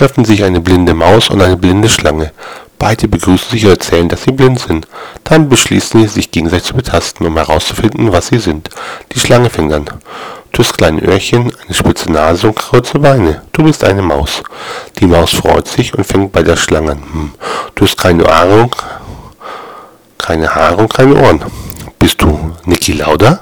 treffen sich eine blinde Maus und eine blinde Schlange. Beide begrüßen sich und erzählen, dass sie blind sind. Dann beschließen sie, sich gegenseitig zu betasten, um herauszufinden, was sie sind. Die Schlange fängt an. Du hast kleine Öhrchen, eine spitze Nase und kurze Beine. Du bist eine Maus. Die Maus freut sich und fängt bei der Schlange an. Hm. Du hast keine Haare, keine Haare und keine Ohren. Bist du Niki Lauda?